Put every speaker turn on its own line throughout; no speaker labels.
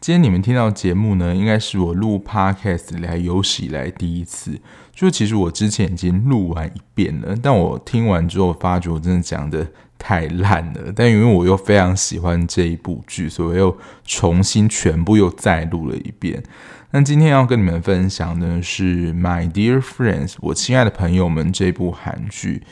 今天你们听到节目呢，应该是我录 Podcast 来有史以来第一次。就其实我之前已经录完一遍了，但我听完之后发觉我真的讲得太烂了。但因为我又非常喜欢这一部剧，所以我又重新全部又再录了一遍。那今天要跟你们分享的是《My Dear Friends》，我亲爱的朋友们这部韩剧。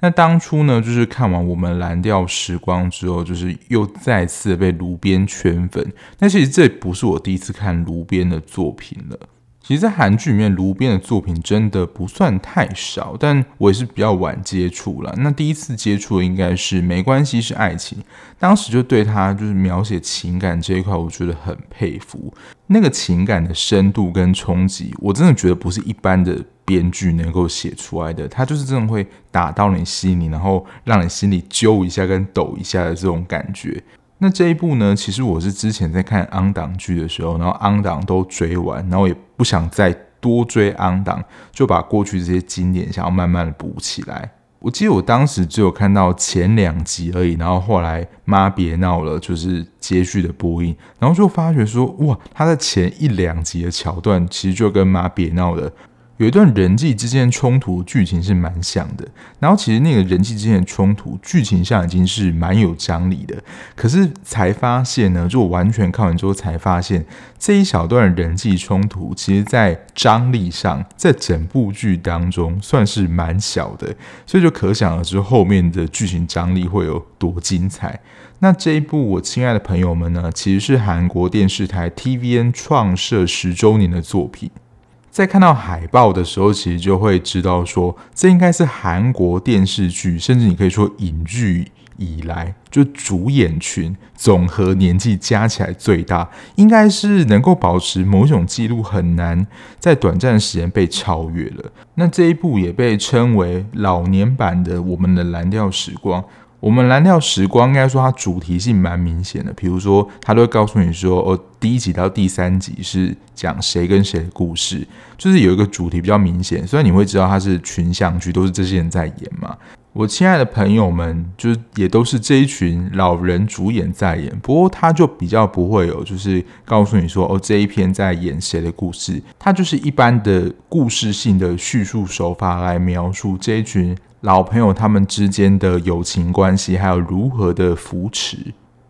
那当初呢，就是看完我们蓝调时光之后，就是又再次被卢边圈粉。但其实这不是我第一次看卢边的作品了。其实，在韩剧里面，卢边的作品真的不算太少，但我也是比较晚接触了。那第一次接触的应该是《没关系是爱情》，当时就对他就是描写情感这一块，我觉得很佩服。那个情感的深度跟冲击，我真的觉得不是一般的编剧能够写出来的。他就是真的会打到你心里，然后让你心里揪一下跟抖一下的这种感觉。那这一部呢，其实我是之前在看 on 档剧的时候，然后 on 档都追完，然后也不想再多追 on 档，就把过去这些经典想要慢慢的补起来。我记得我当时只有看到前两集而已，然后后来妈别闹了，就是接续的播映，然后就发觉说，哇，他的前一两集的桥段其实就跟妈别闹的。有一段人际之间冲突，剧情是蛮像的。然后其实那个人际之间的冲突，剧情上已经是蛮有张力的。可是才发现呢，就我完全看完之后才发现，这一小段人际冲突，其实在张力上，在整部剧当中算是蛮小的。所以就可想而知后面的剧情张力会有多精彩。那这一部我亲爱的朋友们呢，其实是韩国电视台 TVN 创设十周年的作品。在看到海报的时候，其实就会知道说，这应该是韩国电视剧，甚至你可以说影剧以来，就主演群总和年纪加起来最大，应该是能够保持某种记录，很难在短暂时间被超越了。那这一部也被称为老年版的《我们的蓝调时光》。我们蓝调时光应该说它主题性蛮明显的，比如说它都会告诉你说，哦，第一集到第三集是讲谁跟谁的故事，就是有一个主题比较明显，所以你会知道它是群像剧，都是这些人在演嘛。我亲爱的朋友们，就是也都是这一群老人主演在演，不过他就比较不会有，就是告诉你说，哦，这一篇在演谁的故事，它就是一般的故事性的叙述手法来描述这一群。老朋友他们之间的友情关系，还有如何的扶持。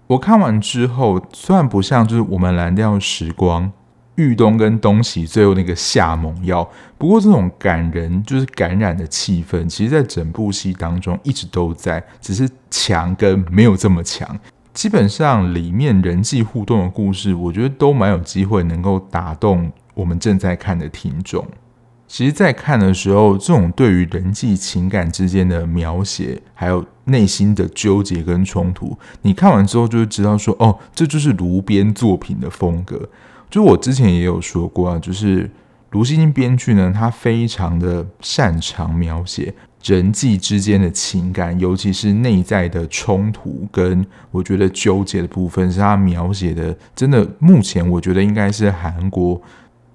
我看完之后，虽然不像就是我们蓝调时光，玉东跟东喜最后那个下猛药，不过这种感人就是感染的气氛，其实在整部戏当中一直都在，只是强跟没有这么强。基本上里面人际互动的故事，我觉得都蛮有机会能够打动我们正在看的听众。其实，在看的时候，这种对于人际情感之间的描写，还有内心的纠结跟冲突，你看完之后就会知道说，哦，这就是卢边作品的风格。就我之前也有说过啊，就是卢熙京编剧呢，他非常的擅长描写人际之间的情感，尤其是内在的冲突跟我觉得纠结的部分，是他描写的，真的，目前我觉得应该是韩国。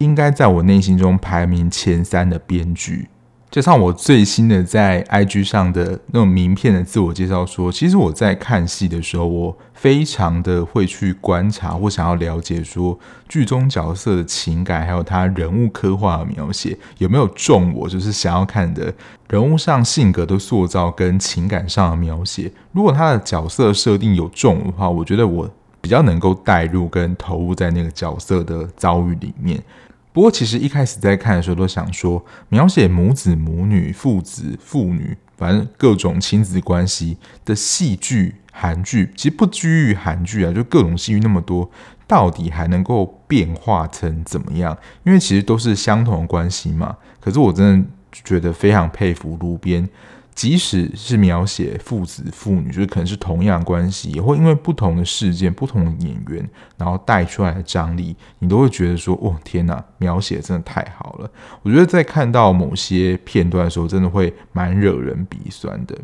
应该在我内心中排名前三的编剧，就像我最新的在 IG 上的那种名片的自我介绍说，其实我在看戏的时候，我非常的会去观察或想要了解说剧中角色的情感，还有他人物刻画的描写有没有中我就是想要看的人物上性格的塑造跟情感上的描写。如果他的角色设定有中的话，我觉得我比较能够带入跟投入在那个角色的遭遇里面。不过，其实一开始在看的时候，都想说描写母子、母女、父子、父女，反正各种亲子关系的戏剧，韩剧其实不拘于韩剧啊，就各种戏剧那么多，到底还能够变化成怎么样？因为其实都是相同的关系嘛。可是我真的觉得非常佩服路边。即使是描写父子、父女，就是可能是同样关系，也会因为不同的事件、不同的演员，然后带出来的张力，你都会觉得说：“哦，天哪，描写真的太好了！”我觉得在看到某些片段的时候，真的会蛮惹人鼻酸的。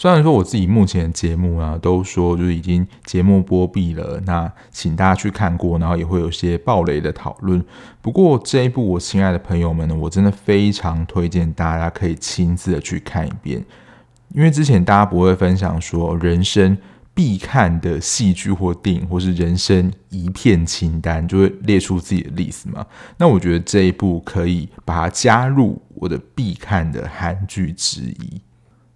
虽然说我自己目前的节目啊，都说就是已经节目播毕了，那请大家去看过，然后也会有些爆雷的讨论。不过这一部我亲爱的朋友们呢，我真的非常推荐大家可以亲自的去看一遍，因为之前大家不会分享说人生必看的戏剧或电影，或是人生一片清单，就会列出自己的 list 嘛。那我觉得这一部可以把它加入我的必看的韩剧之一。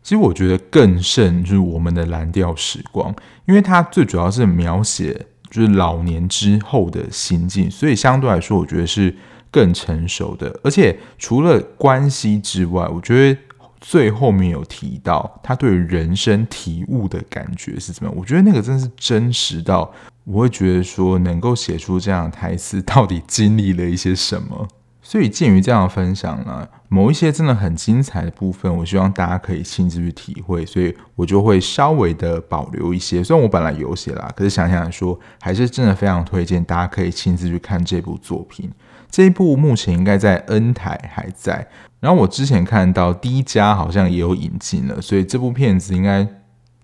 其实我觉得更胜就是我们的蓝调时光，因为它最主要是描写就是老年之后的心境，所以相对来说，我觉得是更成熟的。而且除了关系之外，我觉得。最后面有提到他对人生体悟的感觉是怎么样？我觉得那个真是真实到我会觉得说，能够写出这样的台词，到底经历了一些什么？所以鉴于这样的分享呢，某一些真的很精彩的部分，我希望大家可以亲自去体会，所以我就会稍微的保留一些。虽然我本来有写啦，可是想想说，还是真的非常推荐大家可以亲自去看这部作品。这一部目前应该在 N 台还在，然后我之前看到 D 家好像也有引进了，所以这部片子应该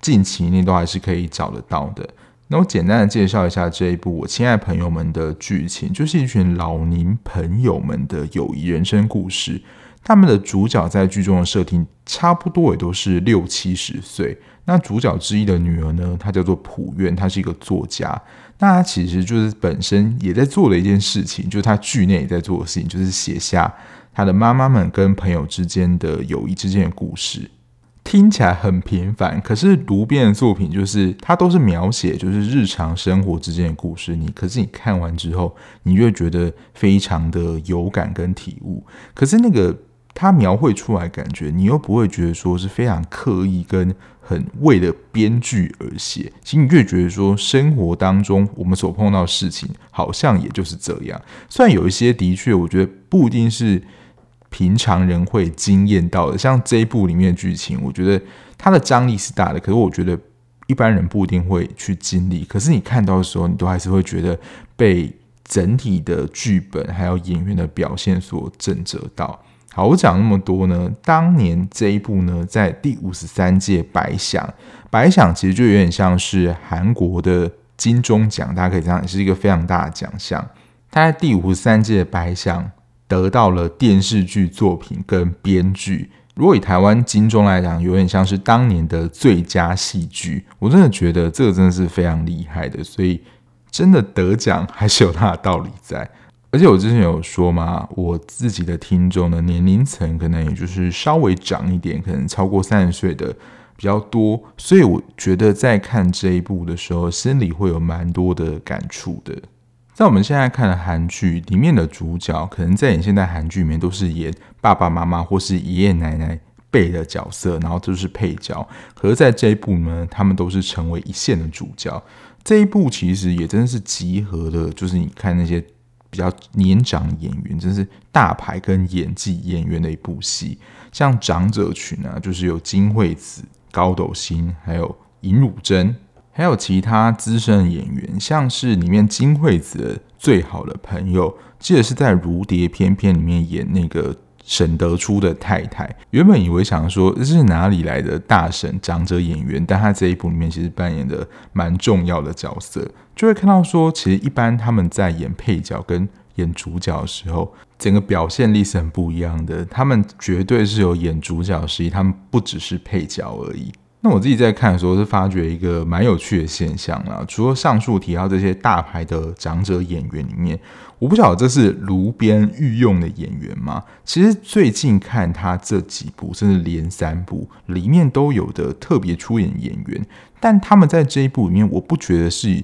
近期内都还是可以找得到的。那我简单的介绍一下这一部我亲爱朋友们的剧情，就是一群老年朋友们的友谊人生故事。他们的主角在剧中的设定差不多也都是六七十岁。那主角之一的女儿呢，她叫做朴苑，她是一个作家。那她其实就是本身也在做的一件事情，就是她剧内也在做的事情，就是写下她的妈妈们跟朋友之间的友谊之间的故事。听起来很平凡，可是卢边的作品就是它都是描写就是日常生活之间的故事。你可是你看完之后，你越觉得非常的有感跟体悟。可是那个。他描绘出来感觉，你又不会觉得说是非常刻意跟很为了编剧而写。其实你越觉得说生活当中我们所碰到的事情，好像也就是这样。虽然有一些的确，我觉得不一定是平常人会惊艳到的。像这一部里面的剧情，我觉得它的张力是大的，可是我觉得一般人不一定会去经历。可是你看到的时候，你都还是会觉得被整体的剧本还有演员的表现所震慑到。好，我讲那么多呢。当年这一部呢，在第五十三届白想，白想其实就有点像是韩国的金钟奖，大家可以这样，是一个非常大的奖项。他在第五十三届白想得到了电视剧作品跟编剧。如果以台湾金钟来讲，有点像是当年的最佳戏剧。我真的觉得这个真的是非常厉害的，所以真的得奖还是有它的道理在。而且我之前有说嘛，我自己的听众的年龄层可能也就是稍微长一点，可能超过三十岁的比较多，所以我觉得在看这一部的时候，心里会有蛮多的感触的。在我们现在看的韩剧里面的主角，可能在演现在韩剧里面都是演爸爸妈妈或是爷爷奶奶辈的角色，然后都是配角。可是在这一部呢，他们都是成为一线的主角。这一部其实也真的是集合了，就是你看那些。比较年长演员，真是大牌跟演技演员的一部戏。像长者群啊，就是有金惠子、高斗星，还有尹汝贞，还有其他资深演员，像是里面金惠子最好的朋友，记得是在《如蝶翩翩》里面演那个。沈德初的太太，原本以为想说这是哪里来的大神长者演员，但他这一部里面其实扮演的蛮重要的角色，就会看到说，其实一般他们在演配角跟演主角的时候，整个表现力是很不一样的。他们绝对是有演主角的实力，他们不只是配角而已。那我自己在看的时候是发觉一个蛮有趣的现象啦，除了上述提到这些大牌的长者演员里面，我不晓得这是炉边御用的演员吗？其实最近看他这几部，甚至连三部里面都有的特别出演演员，但他们在这一部里面，我不觉得是。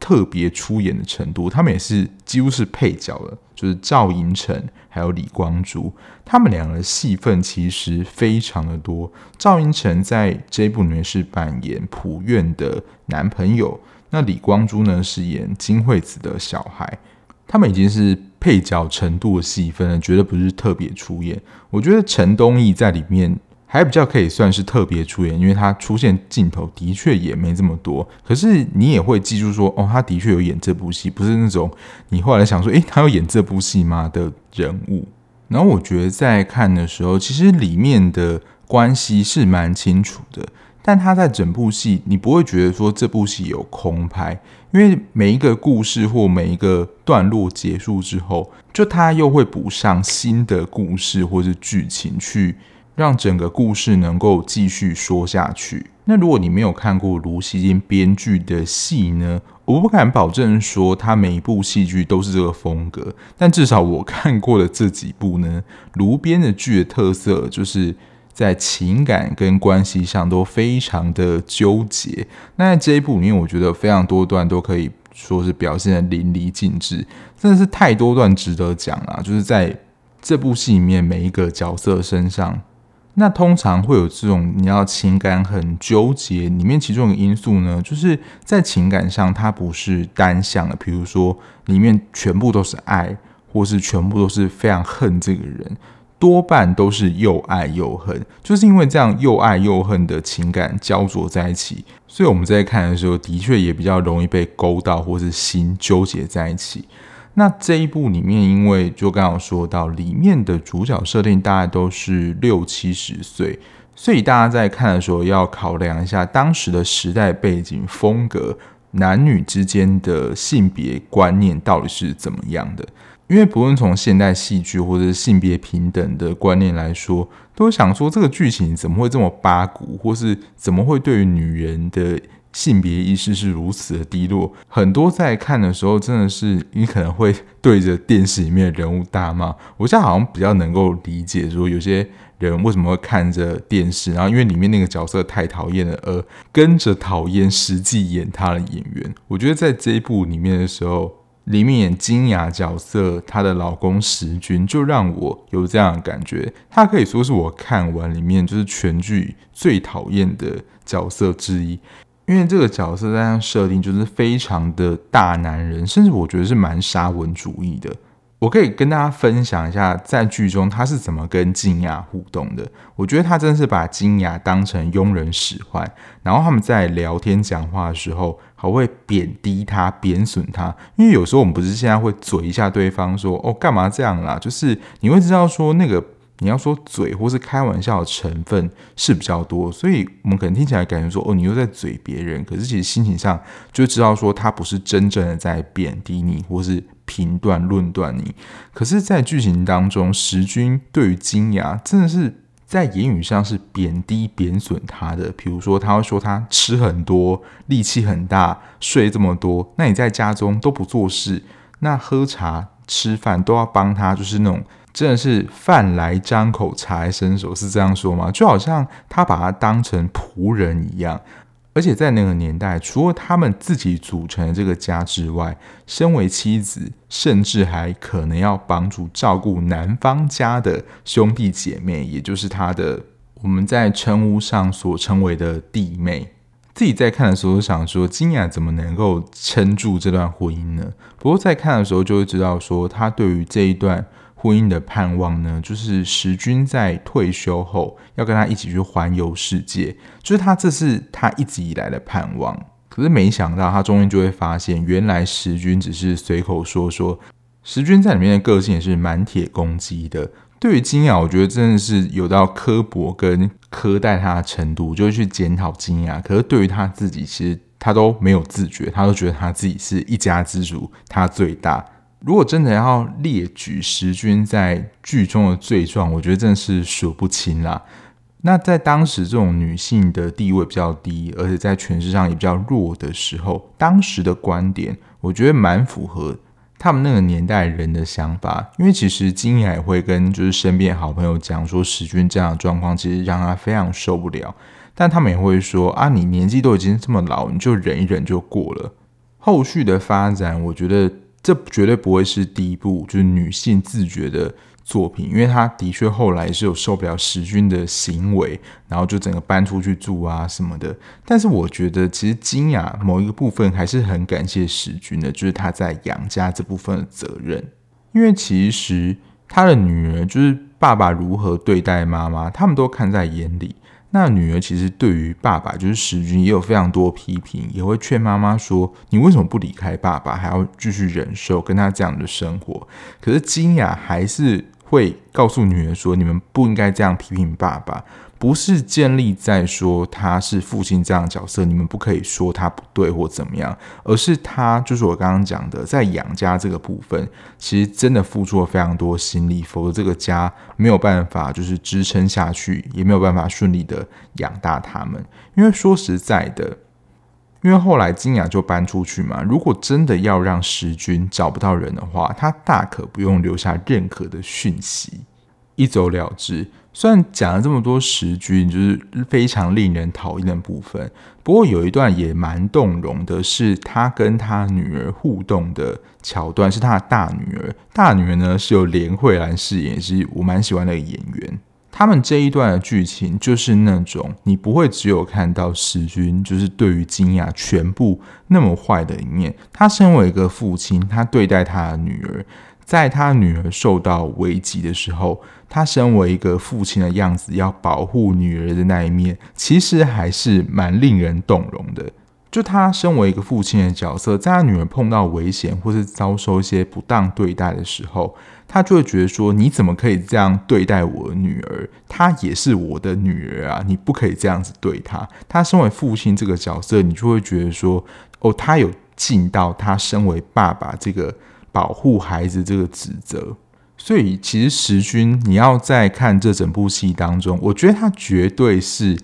特别出演的程度，他们也是几乎是配角了，就是赵寅成还有李光洙，他们两个戏份其实非常的多。赵寅成在这部里面是扮演朴苑的男朋友，那李光洙呢是演金惠子的小孩，他们已经是配角程度的戏份了，绝对不是特别出演。我觉得陈东义在里面。还比较可以算是特别出演，因为他出现镜头的确也没这么多。可是你也会记住说，哦，他的确有演这部戏，不是那种你后来想说，诶，他有演这部戏吗的人物。然后我觉得在看的时候，其实里面的关系是蛮清楚的，但他在整部戏，你不会觉得说这部戏有空拍，因为每一个故事或每一个段落结束之后，就他又会补上新的故事或是剧情去。让整个故事能够继续说下去。那如果你没有看过卢锡金编剧的戏呢，我不敢保证说他每一部戏剧都是这个风格，但至少我看过的这几部呢，卢编的剧的特色就是在情感跟关系上都非常的纠结。那在这一部里面，我觉得非常多段都可以说是表现得淋漓尽致，真的是太多段值得讲了。就是在这部戏里面每一个角色身上。那通常会有这种你要情感很纠结，里面其中一个因素呢，就是在情感上它不是单向的，比如说里面全部都是爱，或是全部都是非常恨这个人，多半都是又爱又恨，就是因为这样又爱又恨的情感焦灼在一起，所以我们在看的时候的确也比较容易被勾到，或是心纠结在一起。那这一部里面，因为就刚刚说到，里面的主角设定大概都是六七十岁，所以大家在看的时候要考量一下当时的时代背景、风格、男女之间的性别观念到底是怎么样的。因为不论从现代戏剧或者性别平等的观念来说，都想说这个剧情怎么会这么八股，或是怎么会对于女人的。性别意识是如此的低落，很多在看的时候，真的是你可能会 对着电视里面的人物大骂。我现在好像比较能够理解，说有些人为什么会看着电视，然后因为里面那个角色太讨厌了，而跟着讨厌实际演他的演员。我觉得在这一部里面的时候，里面演金雅角色，她的老公石军就让我有这样的感觉，他可以说是我看完里面就是全剧最讨厌的角色之一。因为这个角色在设定就是非常的大男人，甚至我觉得是蛮沙文主义的。我可以跟大家分享一下，在剧中他是怎么跟金雅互动的。我觉得他真的是把金雅当成佣人使唤，然后他们在聊天讲话的时候，还会贬低他、贬损他。因为有时候我们不是现在会嘴一下对方说：“哦，干嘛这样啦？”就是你会知道说那个。你要说嘴或是开玩笑的成分是比较多，所以我们可能听起来感觉说哦，你又在嘴别人，可是其实心情上就知道说他不是真正的在贬低你或是评断论断你。可是，在剧情当中，时君对于金牙真的是在言语上是贬低贬损他的，比如说他会说他吃很多，力气很大，睡这么多，那你在家中都不做事，那喝茶吃饭都要帮他，就是那种。真的是饭来张口，茶来伸手，是这样说吗？就好像他把他当成仆人一样，而且在那个年代，除了他们自己组成的这个家之外，身为妻子，甚至还可能要帮助照顾男方家的兄弟姐妹，也就是他的我们在称呼上所称为的弟妹。自己在看的时候想说，金雅怎么能够撑住这段婚姻呢？不过在看的时候就会知道说，他对于这一段。婚姻的盼望呢，就是石君在退休后要跟他一起去环游世界，就是他这是他一直以来的盼望。可是没想到他终于就会发现，原来石君只是随口说说。石君在里面的个性也是蛮铁公鸡的。对于金雅，我觉得真的是有到刻薄跟苛待他的程度，就会去检讨金雅。可是对于他自己，其实他都没有自觉，他都觉得他自己是一家之主，他最大。如果真的要列举石君在剧中的罪状，我觉得真的是数不清啦。那在当时这种女性的地位比较低，而且在权势上也比较弱的时候，当时的观点，我觉得蛮符合他们那个年代人的想法。因为其实金雅也会跟就是身边好朋友讲说，石君这样的状况其实让他非常受不了。但他们也会说啊，你年纪都已经这么老，你就忍一忍就过了。后续的发展，我觉得。这绝对不会是第一部就是女性自觉的作品，因为她的确后来是有受不了石君的行为，然后就整个搬出去住啊什么的。但是我觉得，其实金雅某一个部分还是很感谢石君的，就是她在养家这部分的责任，因为其实她的女儿就是爸爸如何对待妈妈，他们都看在眼里。那女儿其实对于爸爸就是石军也有非常多批评，也会劝妈妈说：“你为什么不离开爸爸，还要继续忍受跟他这样的生活？”可是金雅还是会告诉女儿说：“你们不应该这样批评爸爸。”不是建立在说他是父亲这样的角色，你们不可以说他不对或怎么样，而是他就是我刚刚讲的，在养家这个部分，其实真的付出了非常多心力，否则这个家没有办法就是支撑下去，也没有办法顺利的养大他们。因为说实在的，因为后来金雅就搬出去嘛，如果真的要让时君找不到人的话，他大可不用留下任何的讯息，一走了之。虽然讲了这么多时君，就是非常令人讨厌的部分，不过有一段也蛮动容的，是他跟他女儿互动的桥段，是他的大女儿，大女儿呢是由连慧兰饰演，是我蛮喜欢的演员。他们这一段的剧情就是那种你不会只有看到时君，就是对于金雅全部那么坏的一面。他身为一个父亲，他对待他的女儿。在他女儿受到危急的时候，他身为一个父亲的样子，要保护女儿的那一面，其实还是蛮令人动容的。就他身为一个父亲的角色，在他女儿碰到危险或是遭受一些不当对待的时候，他就会觉得说：“你怎么可以这样对待我的女儿？她也是我的女儿啊！你不可以这样子对她。”他身为父亲这个角色，你就会觉得说：“哦，他有尽到他身为爸爸这个。”保护孩子这个职责，所以其实时君你要在看这整部戏当中，我觉得他绝对是，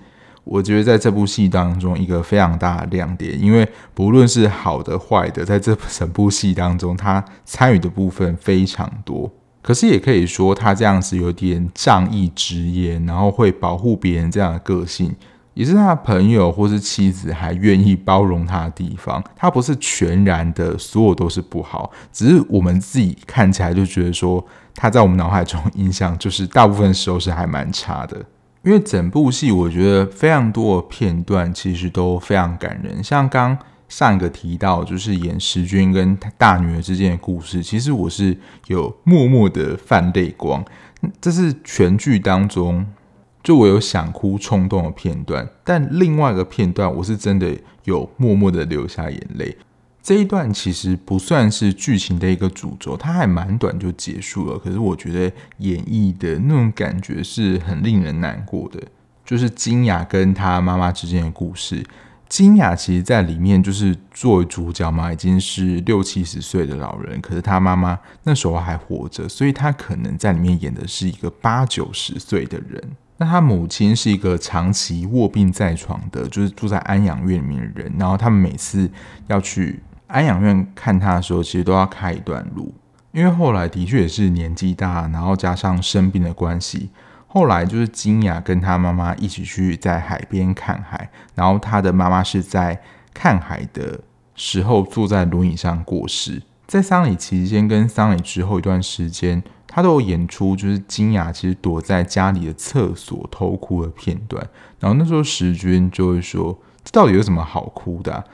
我觉得在这部戏当中一个非常大的亮点，因为不论是好的坏的，在这整部戏当中，他参与的部分非常多。可是也可以说，他这样子有点仗义执言，然后会保护别人这样的个性。也是他的朋友或是妻子还愿意包容他的地方，他不是全然的所有都是不好，只是我们自己看起来就觉得说他在我们脑海中印象就是大部分时候是还蛮差的。因为整部戏我觉得非常多的片段其实都非常感人，像刚上一个提到就是演时均跟他大女儿之间的故事，其实我是有默默的泛泪光，这是全剧当中。就我有想哭冲动的片段，但另外一个片段我是真的有默默的流下眼泪。这一段其实不算是剧情的一个主轴，它还蛮短就结束了。可是我觉得演绎的那种感觉是很令人难过的，就是金雅跟她妈妈之间的故事。金雅其实在里面就是作为主角嘛，已经是六七十岁的老人，可是她妈妈那时候还活着，所以她可能在里面演的是一个八九十岁的人。那他母亲是一个长期卧病在床的，就是住在安养院里面的人。然后他们每次要去安养院看他的时候，其实都要开一段路，因为后来的确也是年纪大，然后加上生病的关系，后来就是金雅跟他妈妈一起去在海边看海，然后他的妈妈是在看海的时候坐在轮椅上过世。在丧礼期间跟丧礼之后一段时间。他都有演出，就是金雅其实躲在家里的厕所偷哭的片段。然后那时候时君就会说：“这到底有什么好哭的啊？”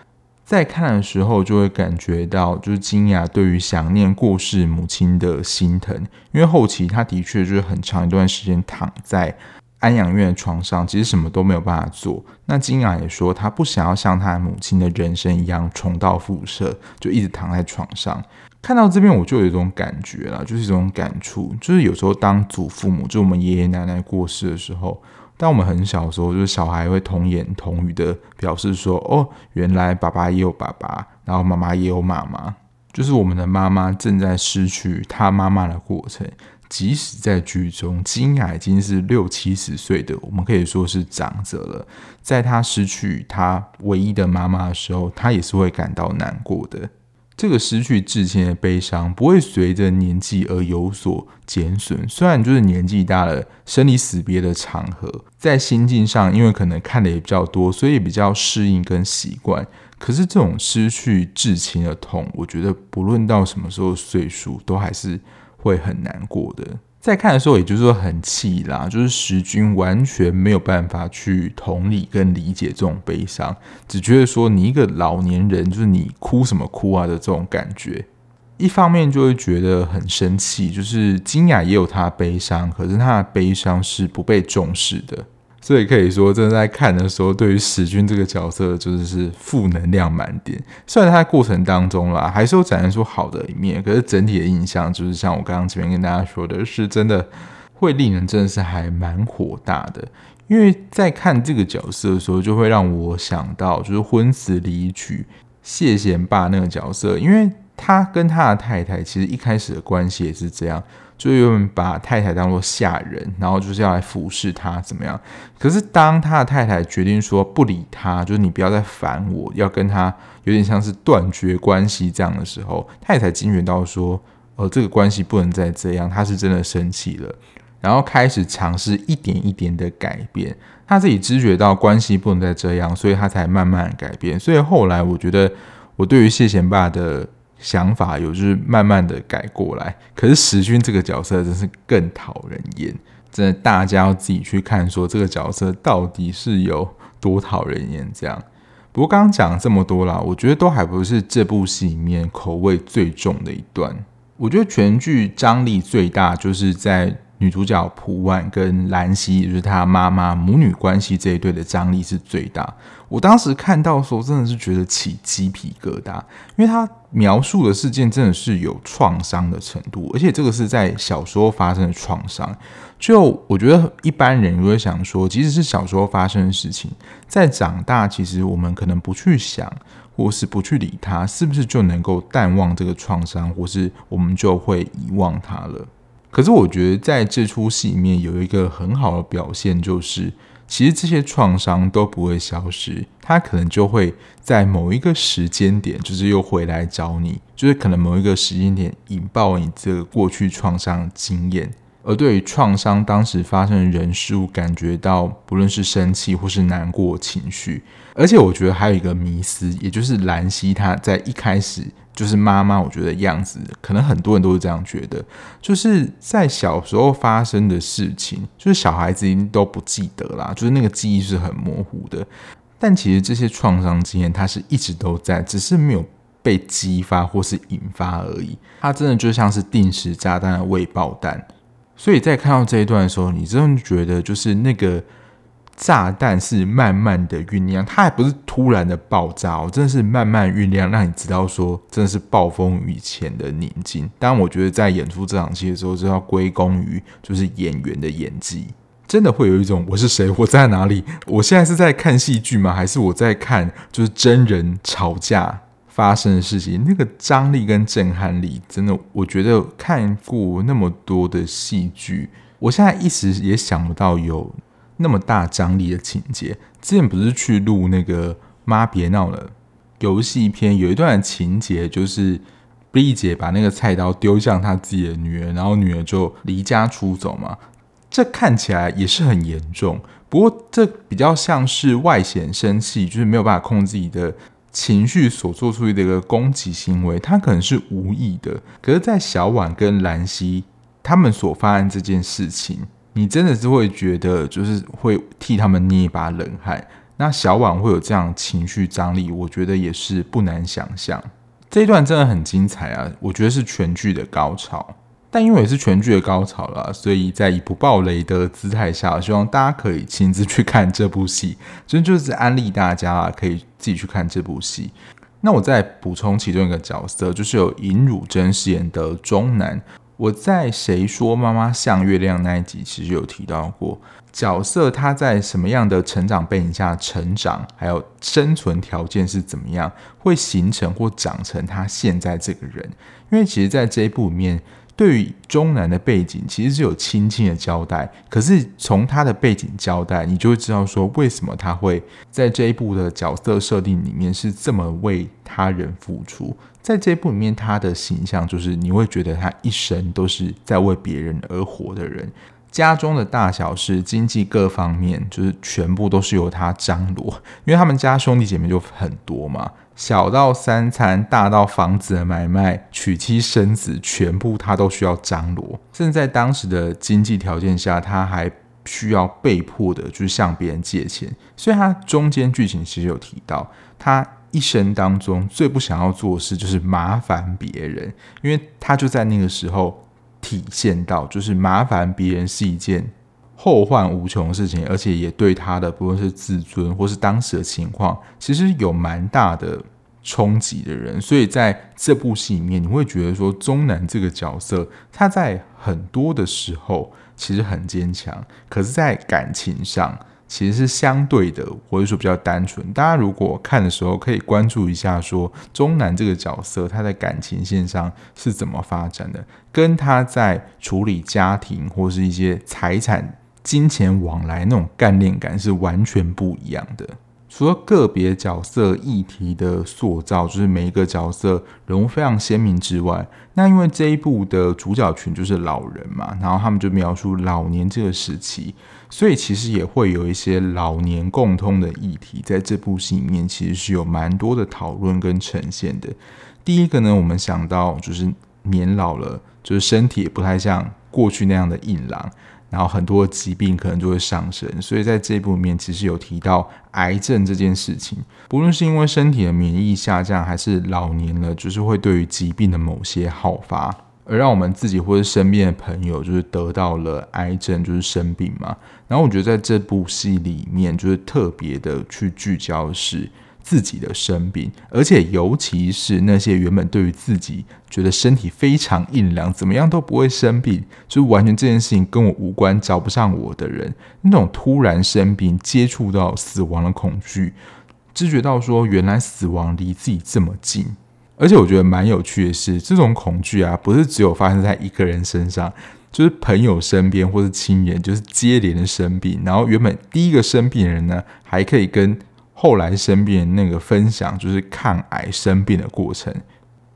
在看的时候就会感觉到，就是金雅对于想念过世母亲的心疼。因为后期他的确就是很长一段时间躺在安养院的床上，其实什么都没有办法做。那金雅也说，他不想要像他母亲的人生一样重蹈覆辙，就一直躺在床上。看到这边我就有一种感觉了，就是一种感触，就是有时候当祖父母，就我们爷爷奶奶过世的时候，当我们很小的时候，就是小孩会童言童语的表示说：“哦，原来爸爸也有爸爸，然后妈妈也有妈妈。”就是我们的妈妈正在失去她妈妈的过程。即使在剧中，金雅已经是六七十岁的，我们可以说是长者了，在她失去她唯一的妈妈的时候，她也是会感到难过的。这个失去至亲的悲伤不会随着年纪而有所减损，虽然就是年纪大了，生离死别的场合，在心境上，因为可能看的也比较多，所以比较适应跟习惯。可是这种失去至亲的痛，我觉得不论到什么时候岁数，都还是会很难过的。在看的时候，也就是说很气啦，就是时君完全没有办法去同理跟理解这种悲伤，只觉得说你一个老年人，就是你哭什么哭啊的这种感觉。一方面就会觉得很生气，就是金雅也有她的悲伤，可是她的悲伤是不被重视的。所以可以说，真的在看的时候，对于史君这个角色，就是是负能量满点。虽然他在过程当中啦，还是有展现出好的一面，可是整体的印象，就是像我刚刚前面跟大家说的，是真的会令人真的是还蛮火大的。因为在看这个角色的时候，就会让我想到，就是婚词离曲谢贤爸那个角色，因为他跟他的太太其实一开始的关系也是这样。就有人把太太当做下人，然后就是要来服侍他，怎么样？可是当他的太太决定说不理他，就是你不要再烦我，要跟他有点像是断绝关系这样的时候，他也才惊觉到说，呃，这个关系不能再这样。他是真的生气了，然后开始尝试一点一点的改变。他自己知觉到关系不能再这样，所以他才慢慢改变。所以后来我觉得，我对于谢贤爸的。想法有就是慢慢的改过来，可是时君这个角色真是更讨人厌，真的大家要自己去看，说这个角色到底是有多讨人厌这样。不过刚刚讲了这么多啦，我觉得都还不是这部戏里面口味最重的一段。我觉得全剧张力最大就是在。女主角朴婉跟兰溪，也就是她妈妈母女关系这一对的张力是最大。我当时看到的时候，真的是觉得起鸡皮疙瘩，因为她描述的事件真的是有创伤的程度，而且这个是在小时候发生的创伤。就我觉得一般人如果想说，即使是小时候发生的事情，在长大，其实我们可能不去想，或是不去理它，是不是就能够淡忘这个创伤，或是我们就会遗忘它了？可是我觉得在这出戏里面有一个很好的表现，就是其实这些创伤都不会消失，它可能就会在某一个时间点，就是又回来找你，就是可能某一个时间点引爆你这个过去创伤经验。而对于创伤当时发生的人事物，感觉到不论是生气或是难过情绪，而且我觉得还有一个迷思，也就是兰溪她在一开始就是妈妈，我觉得样子可能很多人都是这样觉得，就是在小时候发生的事情，就是小孩子已经都不记得啦，就是那个记忆是很模糊的，但其实这些创伤经验它是一直都在，只是没有被激发或是引发而已，它真的就像是定时炸弹的未爆弹。所以在看到这一段的时候，你真的觉得就是那个炸弹是慢慢的酝酿，它还不是突然的爆炸哦，真的是慢慢酝酿，让你知道说真的是暴风雨前的宁静。但，我觉得在演出这场戏的时候，就要归功于就是演员的演技，真的会有一种我是谁，我在哪里，我现在是在看戏剧吗？还是我在看就是真人吵架？发生的事情，那个张力跟震撼力，真的，我觉得看过那么多的戏剧，我现在一时也想不到有那么大张力的情节。之前不是去录那个“妈别闹了”游戏片，有一段情节就是，B 姐把那个菜刀丢向她自己的女儿，然后女儿就离家出走嘛。这看起来也是很严重，不过这比较像是外显生气，就是没有办法控制自己的。情绪所做出的一个攻击行为，他可能是无意的。可是，在小婉跟兰溪他们所发生这件事情，你真的是会觉得，就是会替他们捏一把冷汗。那小婉会有这样情绪张力，我觉得也是不难想象。这一段真的很精彩啊，我觉得是全剧的高潮。但因为也是全剧的高潮了，所以在以不爆雷的姿态下，希望大家可以亲自去看这部戏。真就是安利大家，可以自己去看这部戏。那我再补充其中一个角色，就是有尹汝贞饰演的中南。我在谁说妈妈像月亮那一集，其实有提到过角色他在什么样的成长背景下成长，还有生存条件是怎么样，会形成或长成他现在这个人。因为其实，在这一部里面。对于中南的背景，其实是有轻轻的交代。可是从他的背景交代，你就会知道说，为什么他会在这一部的角色设定里面是这么为他人付出。在这一部里面，他的形象就是你会觉得他一生都是在为别人而活的人。家中的大小事、经济各方面，就是全部都是由他张罗，因为他们家兄弟姐妹就很多嘛。小到三餐，大到房子的买卖、娶妻生子，全部他都需要张罗。甚至在当时的经济条件下，他还需要被迫的，就是向别人借钱。所以，他中间剧情其实有提到，他一生当中最不想要做的事就是麻烦别人，因为他就在那个时候体现到，就是麻烦别人是一件后患无穷的事情，而且也对他的不论是自尊或是当时的情况，其实有蛮大的冲击的人。所以在这部戏里面，你会觉得说，中南这个角色，他在很多的时候其实很坚强，可是，在感情上。其实是相对的，或者说比较单纯。大家如果看的时候，可以关注一下，说中南这个角色他在感情线上是怎么发展的，跟他在处理家庭或是一些财产、金钱往来那种干练感是完全不一样的。除了个别角色议题的塑造，就是每一个角色人物非常鲜明之外，那因为这一部的主角群就是老人嘛，然后他们就描述老年这个时期，所以其实也会有一些老年共通的议题，在这部戏里面其实是有蛮多的讨论跟呈现的。第一个呢，我们想到就是年老了，就是身体也不太像过去那样的硬朗。然后很多疾病可能就会上升，所以在这部里面其实有提到癌症这件事情，不论是因为身体的免疫下降，还是老年了，就是会对于疾病的某些好发，而让我们自己或者身边的朋友就是得到了癌症，就是生病嘛。然后我觉得在这部戏里面，就是特别的去聚焦是。自己的生病，而且尤其是那些原本对于自己觉得身体非常硬朗，怎么样都不会生病，就完全这件事情跟我无关，找不上我的人，那种突然生病、接触到死亡的恐惧，知觉到说原来死亡离自己这么近，而且我觉得蛮有趣的是，这种恐惧啊，不是只有发生在一个人身上，就是朋友身边或是亲人，就是接连的生病，然后原本第一个生病的人呢，还可以跟。后来生病人那个分享就是抗癌生病的过程，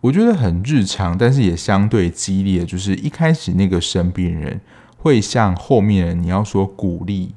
我觉得很日常，但是也相对激烈。就是一开始那个生病人会向后面人你要说鼓励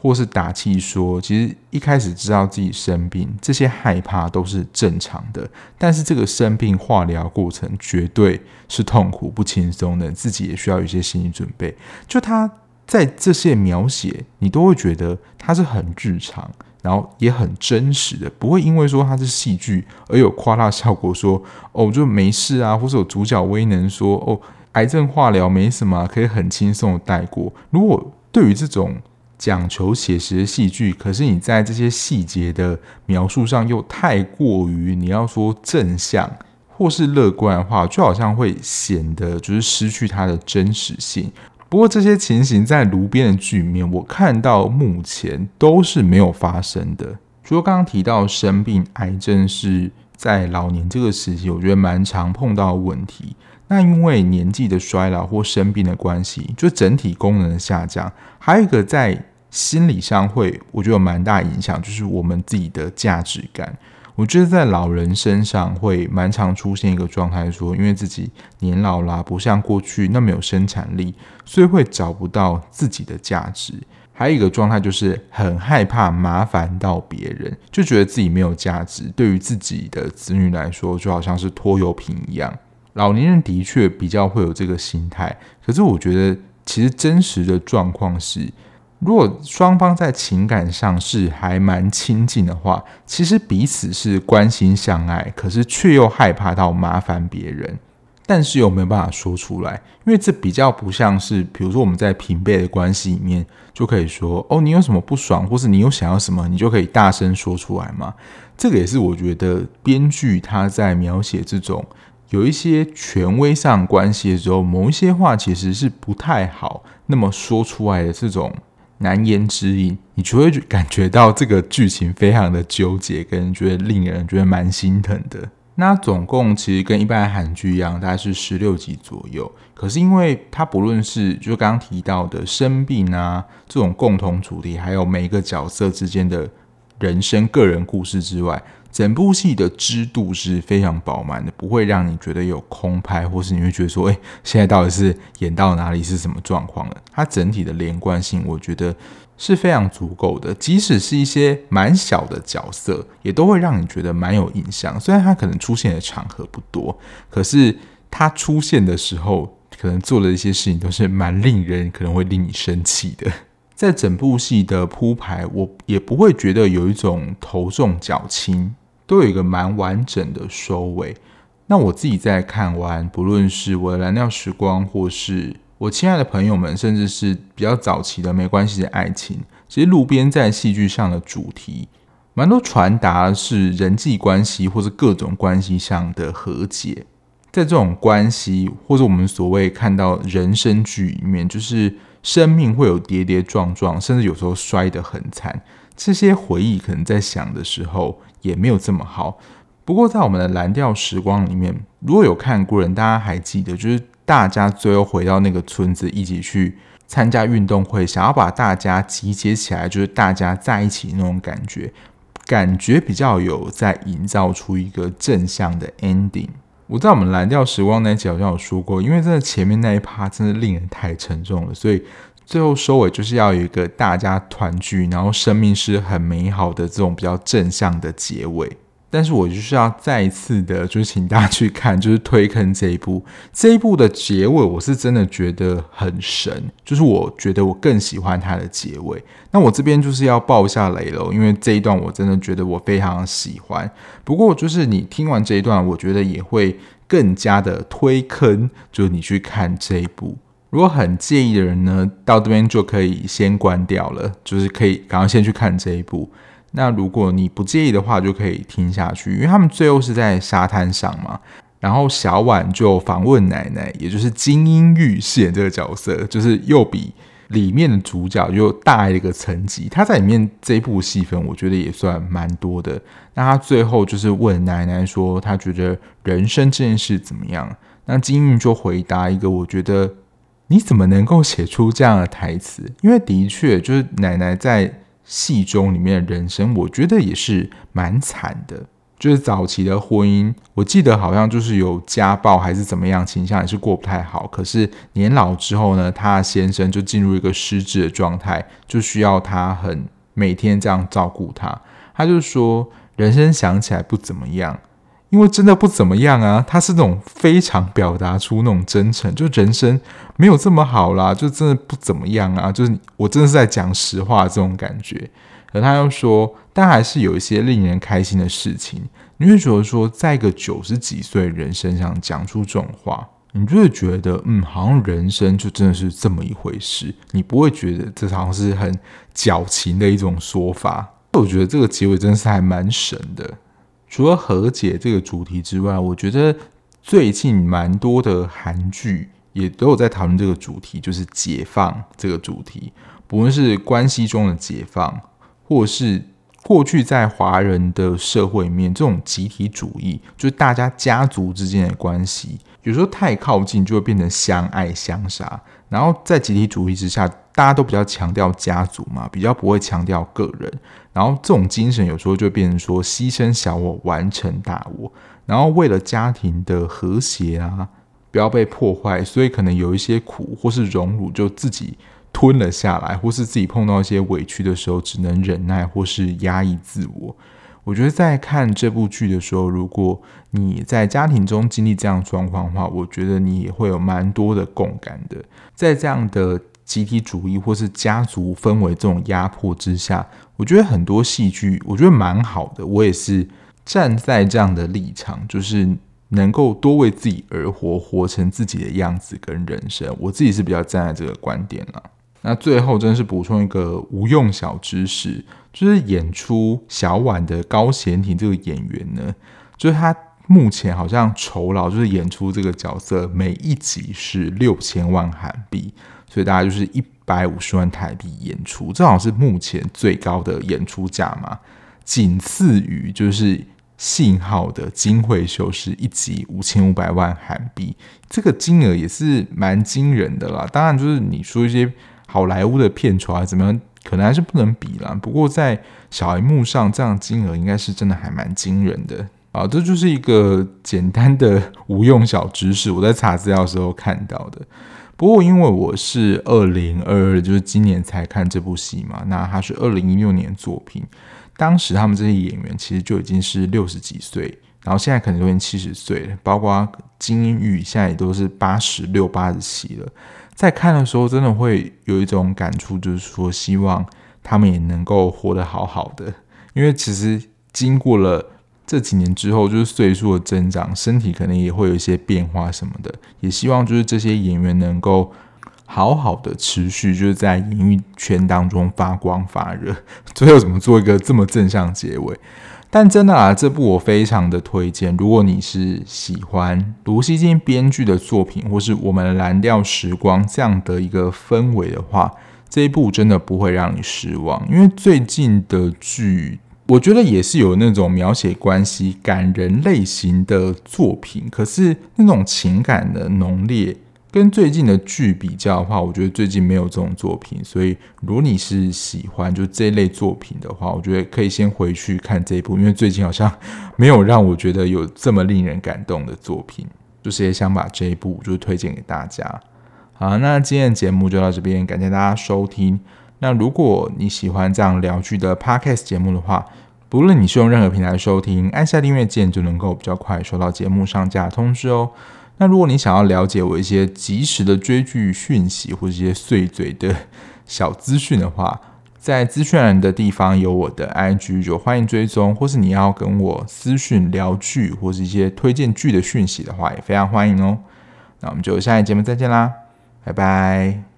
或是打气说，其实一开始知道自己生病，这些害怕都是正常的。但是这个生病化疗过程绝对是痛苦不轻松的，自己也需要一些心理准备。就他在这些描写，你都会觉得他是很日常。然后也很真实的，不会因为说他是戏剧而有夸大效果说，说哦就没事啊，或者有主角威能说哦癌症化疗没什么，可以很轻松的带过。如果对于这种讲求写实的戏剧，可是你在这些细节的描述上又太过于你要说正向或是乐观的话，就好像会显得就是失去它的真实性。不过这些情形在炉边的剧面，我看到目前都是没有发生的。除了刚刚提到生病，癌症是在老年这个时期，我觉得蛮常碰到的问题。那因为年纪的衰老或生病的关系，就整体功能的下降，还有一个在心理上会，我觉得有蛮大影响，就是我们自己的价值感。我觉得在老人身上会蛮常出现一个状态，说因为自己年老啦，不像过去那么有生产力，所以会找不到自己的价值。还有一个状态就是很害怕麻烦到别人，就觉得自己没有价值。对于自己的子女来说，就好像是拖油瓶一样。老年人的确比较会有这个心态，可是我觉得其实真实的状况是。如果双方在情感上是还蛮亲近的话，其实彼此是关心相爱，可是却又害怕到麻烦别人，但是又没有办法说出来，因为这比较不像是，比如说我们在平辈的关系里面就可以说，哦，你有什么不爽，或是你有想要什么，你就可以大声说出来嘛。这个也是我觉得编剧他在描写这种有一些权威上关系的时候，某一些话其实是不太好那么说出来的这种。难言之隐，你就会感觉到这个剧情非常的纠结，跟觉得令人觉得蛮心疼的。那总共其实跟一般的韩剧一样，大概是十六集左右。可是因为它不论是就刚刚提到的生病啊这种共同主题，还有每一个角色之间的人生个人故事之外。整部戏的支度是非常饱满的，不会让你觉得有空拍，或是你会觉得说，哎，现在到底是演到哪里，是什么状况了？它整体的连贯性，我觉得是非常足够的。即使是一些蛮小的角色，也都会让你觉得蛮有印象。虽然它可能出现的场合不多，可是它出现的时候，可能做的一些事情都是蛮令人可能会令你生气的。在整部戏的铺排，我也不会觉得有一种头重脚轻。都有一个蛮完整的收尾。那我自己在看完，不论是我的蓝调时光，或是我亲爱的朋友们，甚至是比较早期的没关系的爱情，其实路边在戏剧上的主题，蛮多传达是人际关系或是各种关系上的和解。在这种关系或者我们所谓看到人生剧里面，就是生命会有跌跌撞撞，甚至有时候摔得很惨。这些回忆可能在想的时候也没有这么好。不过在我们的蓝调时光里面，如果有看过人，大家还记得，就是大家最后回到那个村子，一起去参加运动会，想要把大家集结起来，就是大家在一起那种感觉，感觉比较有在营造出一个正向的 ending。我在我们蓝调时光那集好像有说过，因为真的前面那一趴真的令人太沉重了，所以最后收尾就是要有一个大家团聚，然后生命是很美好的这种比较正向的结尾。但是我就是要再一次的，就是请大家去看，就是推坑这一部，这一部的结尾，我是真的觉得很神，就是我觉得我更喜欢它的结尾。那我这边就是要爆下雷了，因为这一段我真的觉得我非常喜欢。不过就是你听完这一段，我觉得也会更加的推坑，就是你去看这一部。如果很介意的人呢，到这边就可以先关掉了，就是可以赶快先去看这一部。那如果你不介意的话，就可以听下去，因为他们最后是在沙滩上嘛。然后小婉就访问奶奶，也就是金英玉饰演这个角色，就是又比里面的主角又大一个层级。他在里面这一部戏份，我觉得也算蛮多的。那他最后就是问奶奶说，他觉得人生这件事怎么样？那金英玉就回答一个，我觉得你怎么能够写出这样的台词？因为的确就是奶奶在。戏中里面的人生，我觉得也是蛮惨的。就是早期的婚姻，我记得好像就是有家暴还是怎么样，倾向也是过不太好。可是年老之后呢，他先生就进入一个失智的状态，就需要他很每天这样照顾他。他就说，人生想起来不怎么样。因为真的不怎么样啊，他是那种非常表达出那种真诚，就人生没有这么好啦，就真的不怎么样啊，就是我真的是在讲实话这种感觉。而他又说，但还是有一些令人开心的事情。你会觉得说，在一个九十几岁人身上讲出这种话，你就会觉得，嗯，好像人生就真的是这么一回事。你不会觉得这好像是很矫情的一种说法。我觉得这个结尾真的是还蛮神的。除了和解这个主题之外，我觉得最近蛮多的韩剧也都有在讨论这个主题，就是解放这个主题。不论是关系中的解放，或是过去在华人的社会里面，这种集体主义，就是大家家族之间的关系，有时候太靠近就会变成相爱相杀。然后在集体主义之下，大家都比较强调家族嘛，比较不会强调个人。然后这种精神有时候就变成说牺牲小我完成大我。然后为了家庭的和谐啊，不要被破坏，所以可能有一些苦或是荣辱就自己吞了下来，或是自己碰到一些委屈的时候只能忍耐或是压抑自我。我觉得在看这部剧的时候，如果你在家庭中经历这样状况的话，我觉得你也会有蛮多的共感的。在这样的集体主义或是家族氛围这种压迫之下，我觉得很多戏剧我觉得蛮好的。我也是站在这样的立场，就是能够多为自己而活，活成自己的样子跟人生。我自己是比较站在这个观点了。那最后真是补充一个无用小知识。就是演出小婉的高贤廷这个演员呢，就是他目前好像酬劳就是演出这个角色每一集是六千万韩币，所以大家就是一百五十万台币演出，这好像是目前最高的演出价嘛，仅次于就是信号的金惠秀是一集五千五百万韩币，这个金额也是蛮惊人的啦。当然就是你说一些好莱坞的片酬啊怎么样？可能还是不能比啦，不过在小荧幕上，这样金额应该是真的还蛮惊人的啊！这就是一个简单的无用小知识，我在查资料的时候看到的。不过因为我是二零二二，就是今年才看这部戏嘛，那它是二零一六年作品，当时他们这些演员其实就已经是六十几岁，然后现在可能都已经七十岁了，包括金英玉现在也都是八十六、八十七了。在看的时候，真的会有一种感触，就是说，希望他们也能够活得好好的。因为其实经过了这几年之后，就是岁数的增长，身体可能也会有一些变化什么的。也希望就是这些演员能够好好的持续就是在演艺圈当中发光发热。最后怎么做一个这么正向结尾？但真的啊，这部我非常的推荐。如果你是喜欢卢西金编剧的作品，或是我们蓝调时光这样的一个氛围的话，这一部真的不会让你失望。因为最近的剧，我觉得也是有那种描写关系、感人类型的作品，可是那种情感的浓烈。跟最近的剧比较的话，我觉得最近没有这种作品，所以如果你是喜欢就这类作品的话，我觉得可以先回去看这一部，因为最近好像没有让我觉得有这么令人感动的作品，就是也想把这一部就推荐给大家。好，那今天的节目就到这边，感谢大家收听。那如果你喜欢这样聊剧的 Podcast 节目的话，不论你是用任何平台收听，按下订阅键就能够比较快收到节目上架通知哦。那如果你想要了解我一些及时的追剧讯息或者一些碎嘴的小资讯的话，在资讯栏的地方有我的 IG，就欢迎追踪，或是你要跟我私讯聊剧或是一些推荐剧的讯息的话，也非常欢迎哦。那我们就下一节目再见啦，拜拜。